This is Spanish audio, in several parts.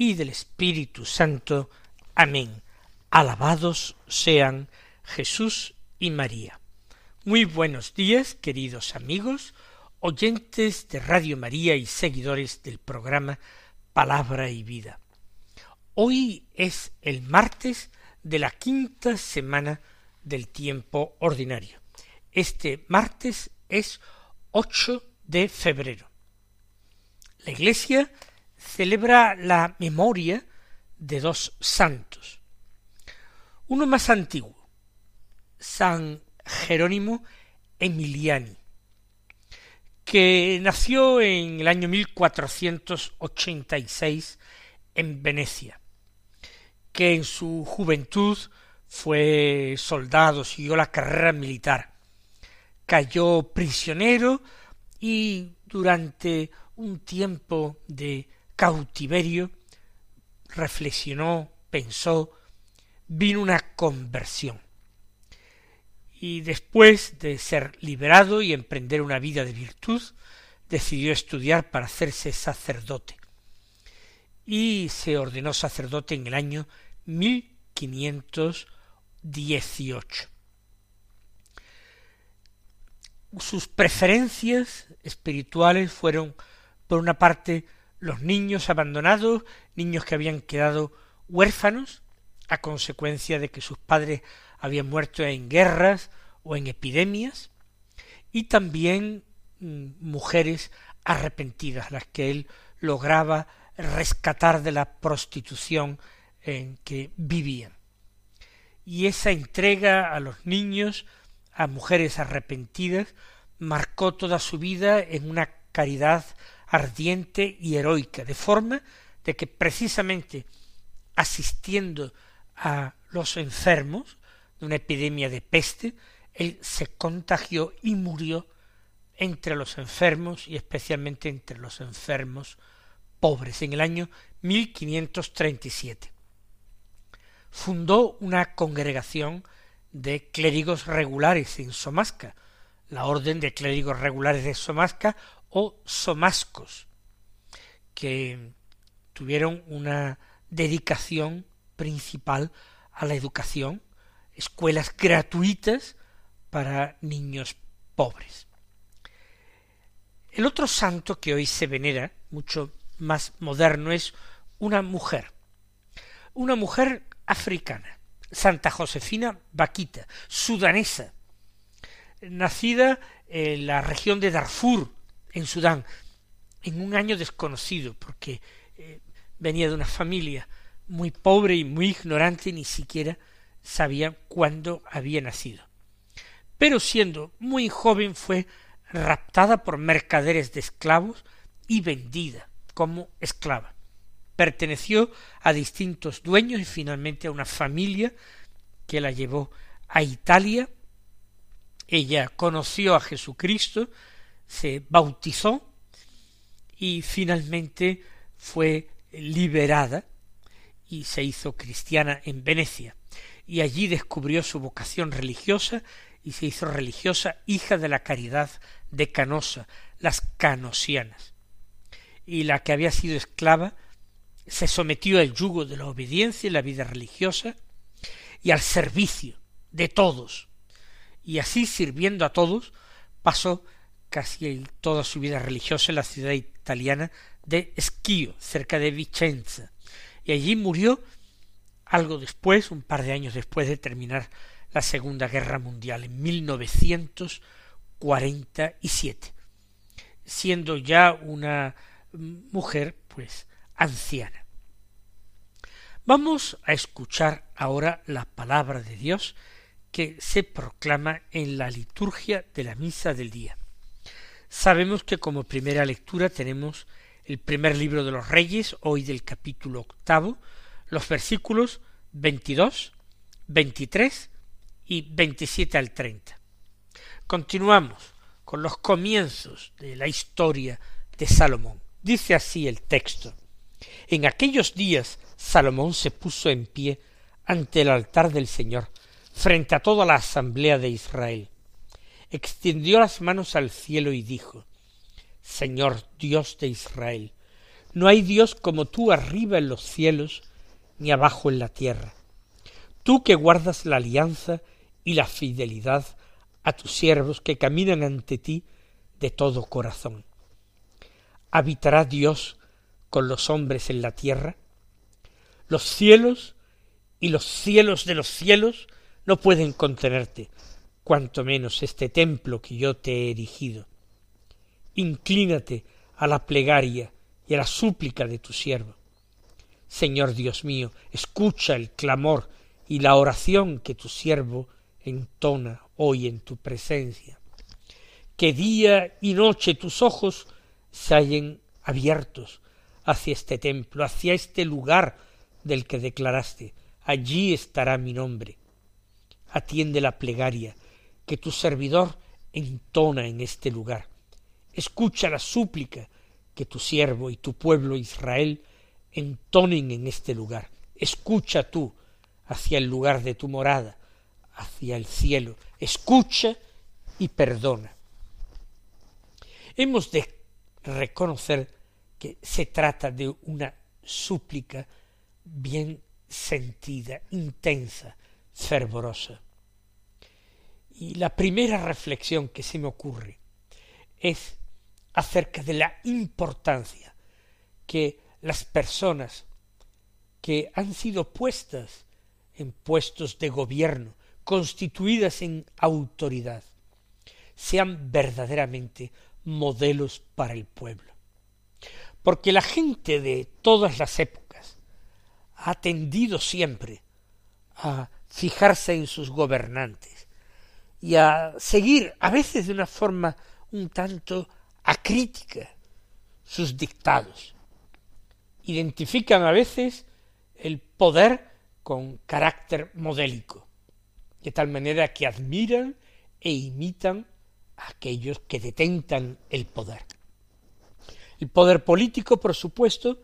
y del Espíritu Santo. Amén. Alabados sean Jesús y María. Muy buenos días, queridos amigos, oyentes de Radio María y seguidores del programa Palabra y Vida. Hoy es el martes de la quinta semana del tiempo ordinario. Este martes es 8 de febrero. La Iglesia celebra la memoria de dos santos. Uno más antiguo, San Jerónimo Emiliani, que nació en el año 1486 en Venecia, que en su juventud fue soldado, siguió la carrera militar, cayó prisionero y durante un tiempo de cautiverio, reflexionó, pensó, vino una conversión. Y después de ser liberado y emprender una vida de virtud, decidió estudiar para hacerse sacerdote. Y se ordenó sacerdote en el año 1518. Sus preferencias espirituales fueron por una parte los niños abandonados, niños que habían quedado huérfanos a consecuencia de que sus padres habían muerto en guerras o en epidemias, y también mm, mujeres arrepentidas, las que él lograba rescatar de la prostitución en que vivían. Y esa entrega a los niños, a mujeres arrepentidas, marcó toda su vida en una caridad ardiente y heroica, de forma de que precisamente asistiendo a los enfermos de una epidemia de peste, él se contagió y murió entre los enfermos y especialmente entre los enfermos pobres en el año 1537. Fundó una congregación de clérigos regulares en Somasca, la Orden de Clérigos Regulares de Somasca o somascos, que tuvieron una dedicación principal a la educación, escuelas gratuitas para niños pobres. El otro santo que hoy se venera, mucho más moderno, es una mujer, una mujer africana, Santa Josefina Vaquita, sudanesa, nacida en la región de Darfur, en Sudán, en un año desconocido, porque eh, venía de una familia muy pobre y muy ignorante, ni siquiera sabía cuándo había nacido. Pero siendo muy joven fue raptada por mercaderes de esclavos y vendida como esclava. Perteneció a distintos dueños y finalmente a una familia que la llevó a Italia. Ella conoció a Jesucristo, se bautizó y finalmente fue liberada y se hizo cristiana en Venecia y allí descubrió su vocación religiosa y se hizo religiosa hija de la caridad de Canosa, las canosianas. Y la que había sido esclava se sometió al yugo de la obediencia y la vida religiosa y al servicio de todos. Y así sirviendo a todos pasó casi toda su vida religiosa en la ciudad italiana de Schio, cerca de Vicenza, y allí murió algo después, un par de años después de terminar la Segunda Guerra Mundial, en 1947, siendo ya una mujer, pues, anciana. Vamos a escuchar ahora la palabra de Dios que se proclama en la liturgia de la misa del día. Sabemos que como primera lectura tenemos el primer libro de los Reyes, hoy del capítulo octavo, los versículos 22, 23 y 27 al 30. Continuamos con los comienzos de la historia de Salomón. Dice así el texto. En aquellos días Salomón se puso en pie ante el altar del Señor, frente a toda la asamblea de Israel. Extendió las manos al cielo y dijo Señor Dios de Israel, no hay Dios como tú arriba en los cielos ni abajo en la tierra. Tú que guardas la alianza y la fidelidad a tus siervos que caminan ante ti de todo corazón. ¿Habitará Dios con los hombres en la tierra? Los cielos y los cielos de los cielos no pueden contenerte, cuanto menos este templo que yo te he erigido. Inclínate a la plegaria y a la súplica de tu siervo. Señor Dios mío, escucha el clamor y la oración que tu siervo entona hoy en tu presencia. Que día y noche tus ojos se hallen abiertos hacia este templo, hacia este lugar del que declaraste, allí estará mi nombre. Atiende la plegaria que tu servidor entona en este lugar. Escucha la súplica que tu siervo y tu pueblo Israel entonen en este lugar. Escucha tú hacia el lugar de tu morada, hacia el cielo. Escucha y perdona. Hemos de reconocer que se trata de una súplica bien sentida, intensa, fervorosa. Y la primera reflexión que se me ocurre es acerca de la importancia que las personas que han sido puestas en puestos de gobierno, constituidas en autoridad, sean verdaderamente modelos para el pueblo. Porque la gente de todas las épocas ha tendido siempre a fijarse en sus gobernantes y a seguir, a veces de una forma un tanto acrítica, sus dictados. Identifican a veces el poder con carácter modélico, de tal manera que admiran e imitan aquellos que detentan el poder. El poder político, por supuesto,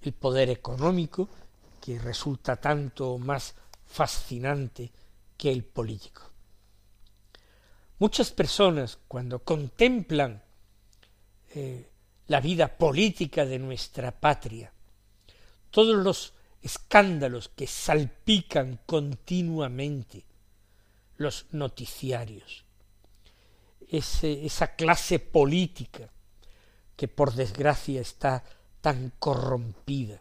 el poder económico, que resulta tanto más fascinante que el político. Muchas personas, cuando contemplan eh, la vida política de nuestra patria, todos los escándalos que salpican continuamente los noticiarios, esa clase política que por desgracia está tan corrompida,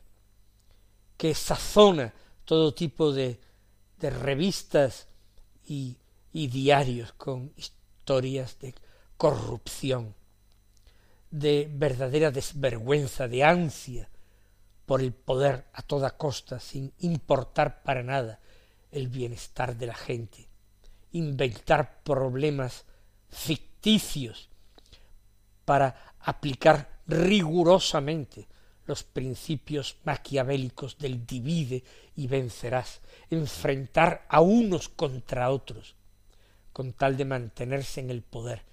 que sazona todo tipo de, revistas y, y diarios con historias de corrupción, de verdadera desvergüenza, de ansia por el poder a toda costa, sin importar para nada el bienestar de la gente, inventar problemas ficticios para aplicar rigurosamente los principios maquiavélicos del divide y vencerás, enfrentar a unos contra otros, con tal de mantenerse en el poder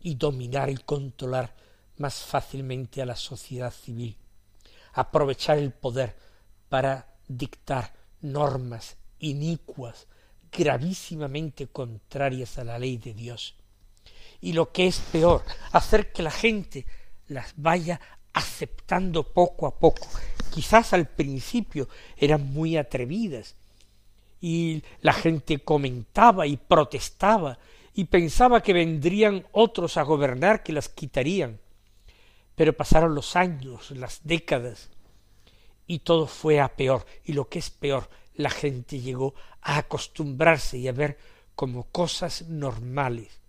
y dominar y controlar más fácilmente a la sociedad civil, aprovechar el poder para dictar normas inicuas gravísimamente contrarias a la ley de Dios. Y lo que es peor, hacer que la gente las vaya aceptando poco a poco. Quizás al principio eran muy atrevidas y la gente comentaba y protestaba y pensaba que vendrían otros a gobernar que las quitarían. Pero pasaron los años, las décadas, y todo fue a peor. Y lo que es peor, la gente llegó a acostumbrarse y a ver como cosas normales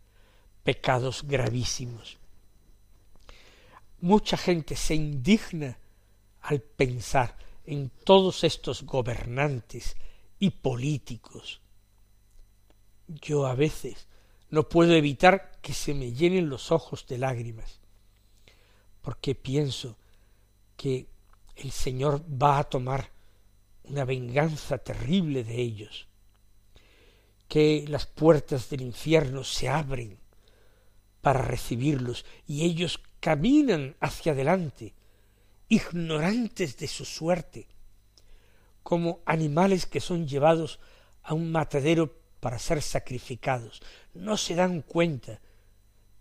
pecados gravísimos. Mucha gente se indigna al pensar en todos estos gobernantes y políticos. Yo a veces no puedo evitar que se me llenen los ojos de lágrimas, porque pienso que el Señor va a tomar una venganza terrible de ellos, que las puertas del infierno se abren para recibirlos y ellos caminan hacia adelante, ignorantes de su suerte, como animales que son llevados a un matadero para ser sacrificados. No se dan cuenta,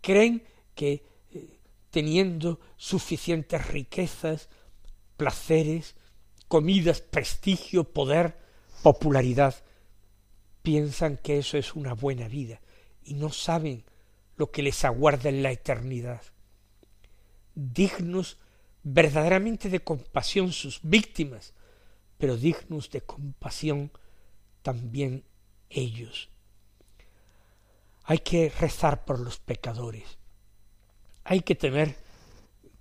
creen que eh, teniendo suficientes riquezas, placeres, comidas, prestigio, poder, popularidad, piensan que eso es una buena vida y no saben lo que les aguarda en la eternidad. Dignos verdaderamente de compasión sus víctimas, pero dignos de compasión también ellos. Hay que rezar por los pecadores. Hay que tener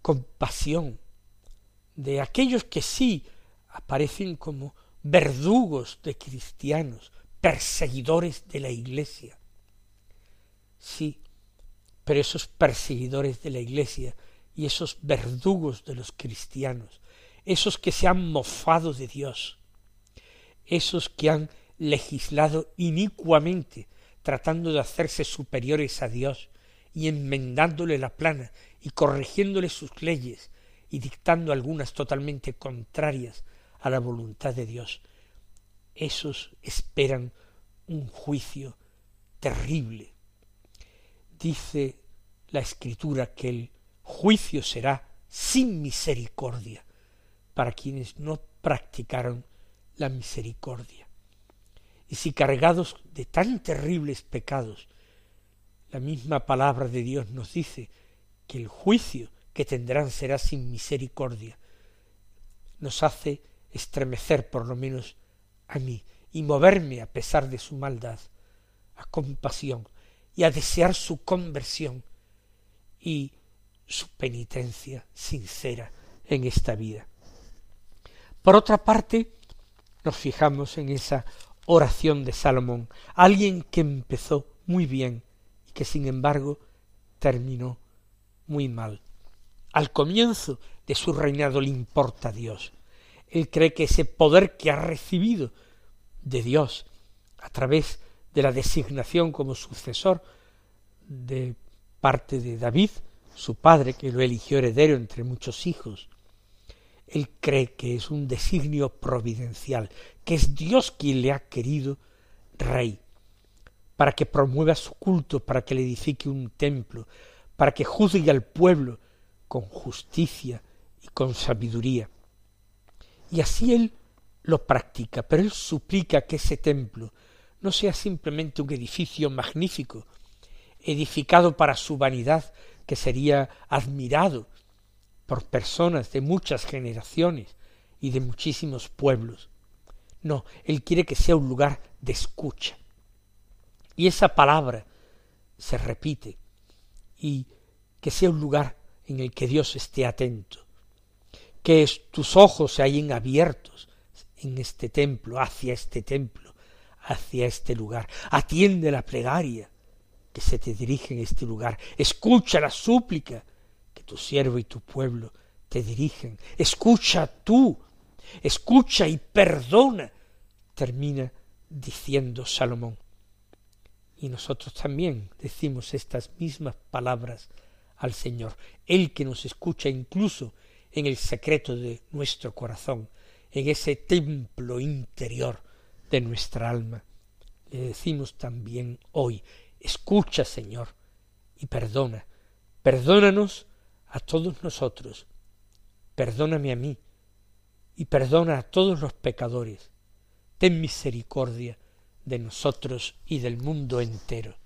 compasión de aquellos que sí aparecen como verdugos de cristianos, perseguidores de la Iglesia. Sí, pero esos perseguidores de la Iglesia y esos verdugos de los cristianos, esos que se han mofado de Dios, esos que han legislado inicuamente, tratando de hacerse superiores a Dios y enmendándole la plana y corrigiéndole sus leyes y dictando algunas totalmente contrarias a la voluntad de Dios, esos esperan un juicio terrible. Dice la escritura que el juicio será sin misericordia para quienes no practicaron la misericordia. Y si cargados de tan terribles pecados, la misma palabra de Dios nos dice que el juicio que tendrán será sin misericordia, nos hace estremecer por lo menos a mí y moverme a pesar de su maldad a compasión y a desear su conversión y su penitencia sincera en esta vida. Por otra parte, nos fijamos en esa oración de Salomón, alguien que empezó muy bien y que sin embargo terminó muy mal. Al comienzo de su reinado le importa a Dios. Él cree que ese poder que ha recibido de Dios a través de la designación como sucesor de parte de David, su padre, que lo eligió heredero entre muchos hijos, él cree que es un designio providencial, que es Dios quien le ha querido rey, para que promueva su culto, para que le edifique un templo, para que juzgue al pueblo con justicia y con sabiduría. Y así él lo practica, pero él suplica que ese templo no sea simplemente un edificio magnífico, edificado para su vanidad, que sería admirado por personas de muchas generaciones y de muchísimos pueblos. No, él quiere que sea un lugar de escucha. Y esa palabra se repite y que sea un lugar en el que Dios esté atento, que tus ojos se hallen abiertos en este templo, hacia este templo, hacia este lugar. Atiende la plegaria que se te dirige en este lugar. Escucha la súplica tu siervo y tu pueblo te dirigen. Escucha tú, escucha y perdona. Termina diciendo Salomón. Y nosotros también decimos estas mismas palabras al Señor, Él que nos escucha incluso en el secreto de nuestro corazón, en ese templo interior de nuestra alma. Le decimos también hoy, escucha Señor y perdona, perdónanos a todos nosotros, perdóname a mí y perdona a todos los pecadores, ten misericordia de nosotros y del mundo entero.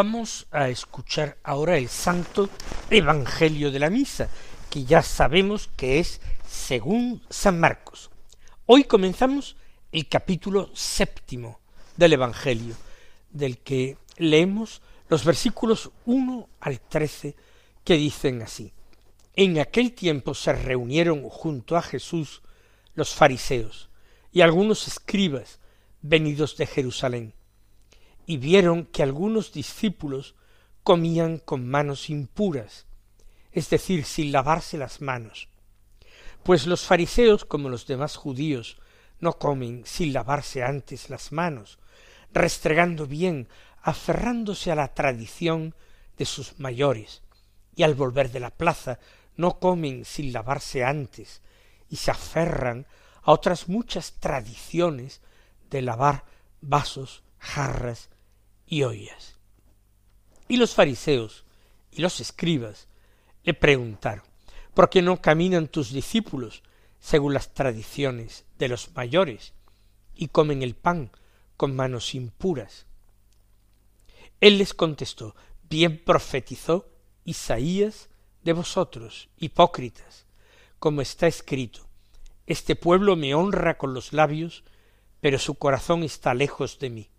Vamos a escuchar ahora el santo Evangelio de la Misa, que ya sabemos que es según San Marcos. Hoy comenzamos el capítulo séptimo del Evangelio, del que leemos los versículos 1 al 13 que dicen así. En aquel tiempo se reunieron junto a Jesús los fariseos y algunos escribas venidos de Jerusalén y vieron que algunos discípulos comían con manos impuras, es decir, sin lavarse las manos. Pues los fariseos, como los demás judíos, no comen sin lavarse antes las manos, restregando bien, aferrándose a la tradición de sus mayores, y al volver de la plaza no comen sin lavarse antes, y se aferran a otras muchas tradiciones de lavar vasos, jarras y ollas. Y los fariseos y los escribas le preguntaron, ¿por qué no caminan tus discípulos según las tradiciones de los mayores y comen el pan con manos impuras? Él les contestó, bien profetizó Isaías de vosotros, hipócritas, como está escrito, este pueblo me honra con los labios, pero su corazón está lejos de mí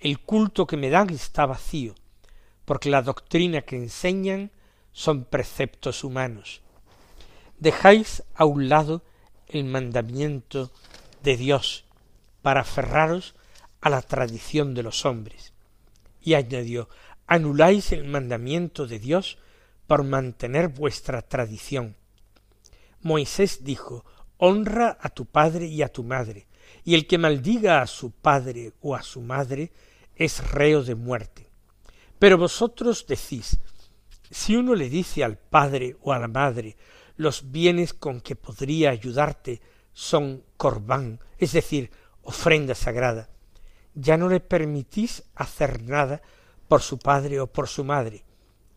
el culto que me dan está vacío, porque la doctrina que enseñan son preceptos humanos. Dejáis a un lado el mandamiento de Dios para aferraros a la tradición de los hombres. Y añadió, anuláis el mandamiento de Dios por mantener vuestra tradición. Moisés dijo, honra a tu padre y a tu madre, y el que maldiga a su padre o a su madre es reo de muerte. Pero vosotros decís, si uno le dice al padre o a la madre, los bienes con que podría ayudarte son corbán, es decir, ofrenda sagrada, ya no le permitís hacer nada por su padre o por su madre,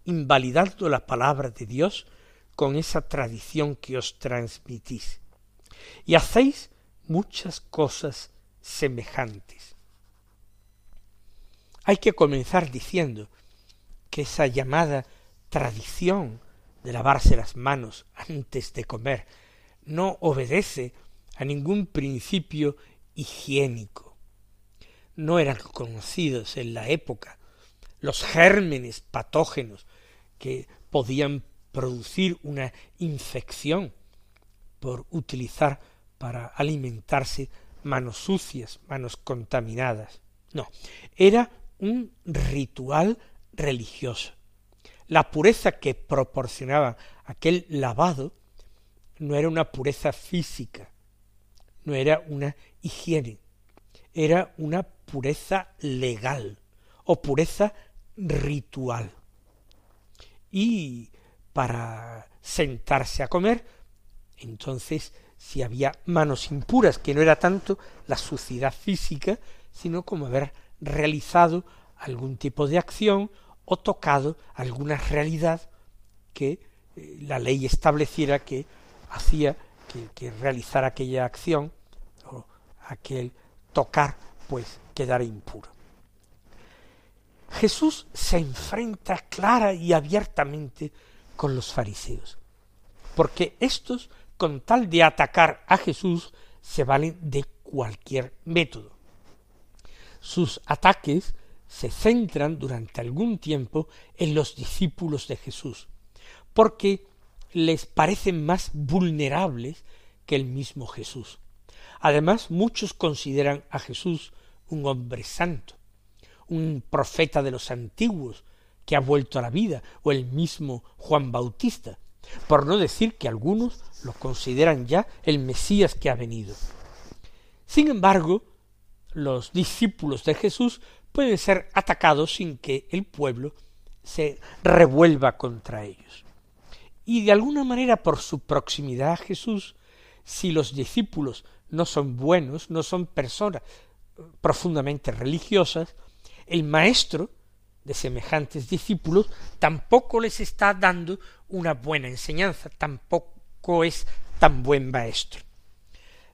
invalidando la palabra de Dios con esa tradición que os transmitís. Y hacéis muchas cosas semejantes. Hay que comenzar diciendo que esa llamada tradición de lavarse las manos antes de comer no obedece a ningún principio higiénico. No eran conocidos en la época los gérmenes patógenos que podían producir una infección por utilizar para alimentarse manos sucias, manos contaminadas. No, era un ritual religioso. La pureza que proporcionaba aquel lavado no era una pureza física, no era una higiene, era una pureza legal o pureza ritual. Y para sentarse a comer, entonces si había manos impuras, que no era tanto la suciedad física, sino como haber realizado algún tipo de acción o tocado alguna realidad que eh, la ley estableciera que hacía que, que realizar aquella acción o aquel tocar pues quedara impuro. Jesús se enfrenta clara y abiertamente con los fariseos, porque estos, con tal de atacar a Jesús, se valen de cualquier método sus ataques se centran durante algún tiempo en los discípulos de Jesús, porque les parecen más vulnerables que el mismo Jesús. Además, muchos consideran a Jesús un hombre santo, un profeta de los antiguos que ha vuelto a la vida, o el mismo Juan Bautista, por no decir que algunos lo consideran ya el Mesías que ha venido. Sin embargo, los discípulos de Jesús pueden ser atacados sin que el pueblo se revuelva contra ellos. Y de alguna manera por su proximidad a Jesús, si los discípulos no son buenos, no son personas profundamente religiosas, el maestro de semejantes discípulos tampoco les está dando una buena enseñanza, tampoco es tan buen maestro.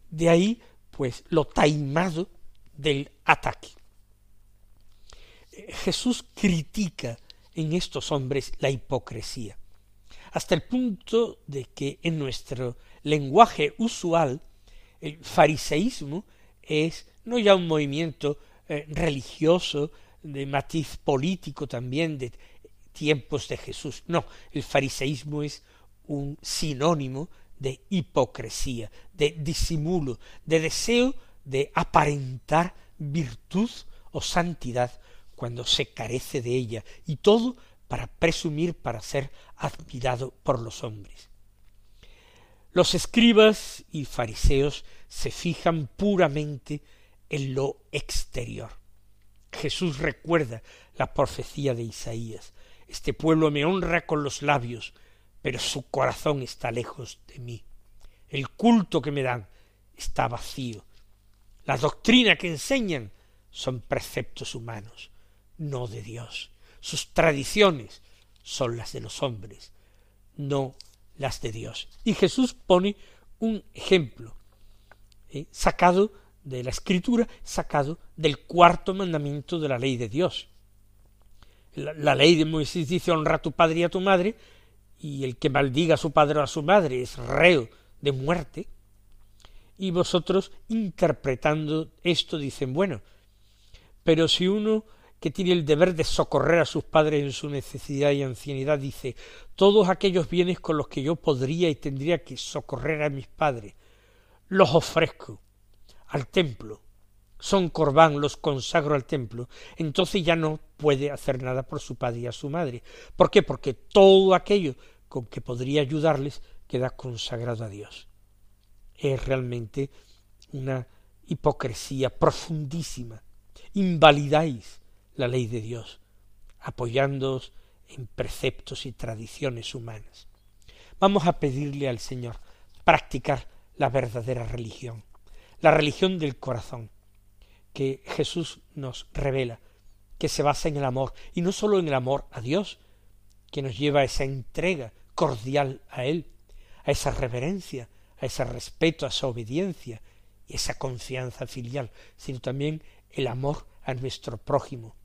De ahí, pues, lo taimado del ataque. Jesús critica en estos hombres la hipocresía, hasta el punto de que en nuestro lenguaje usual el fariseísmo es no ya un movimiento eh, religioso de matiz político también de tiempos de Jesús. No, el fariseísmo es un sinónimo de hipocresía, de disimulo, de deseo de aparentar virtud o santidad cuando se carece de ella, y todo para presumir, para ser admirado por los hombres. Los escribas y fariseos se fijan puramente en lo exterior. Jesús recuerda la profecía de Isaías. Este pueblo me honra con los labios, pero su corazón está lejos de mí. El culto que me dan está vacío. La doctrina que enseñan son preceptos humanos, no de Dios. Sus tradiciones son las de los hombres, no las de Dios. Y Jesús pone un ejemplo ¿eh? sacado de la escritura, sacado del cuarto mandamiento de la ley de Dios. La, la, ley de Moisés dice honra a tu padre y a tu madre, y el que maldiga a su padre o a su madre es reo de muerte. Y vosotros interpretando esto dicen, bueno, pero si uno que tiene el deber de socorrer a sus padres en su necesidad y ancianidad, dice todos aquellos bienes con los que yo podría y tendría que socorrer a mis padres, los ofrezco al templo, son corbán, los consagro al templo, entonces ya no puede hacer nada por su padre y a su madre. ¿Por qué? Porque todo aquello con que podría ayudarles queda consagrado a Dios. Es realmente una hipocresía profundísima. Invalidáis la ley de Dios, apoyándoos en preceptos y tradiciones humanas. Vamos a pedirle al Señor practicar la verdadera religión, la religión del corazón, que Jesús nos revela, que se basa en el amor, y no sólo en el amor a Dios, que nos lleva a esa entrega cordial a Él, a esa reverencia, a ese respeto, a esa obediencia y esa confianza filial, sino también el amor a nuestro prójimo,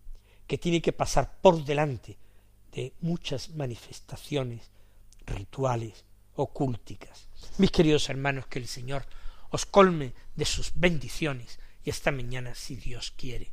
que tiene que pasar por delante de muchas manifestaciones rituales, ocúlticas. Mis queridos hermanos, que el Señor os colme de sus bendiciones y esta mañana si Dios quiere.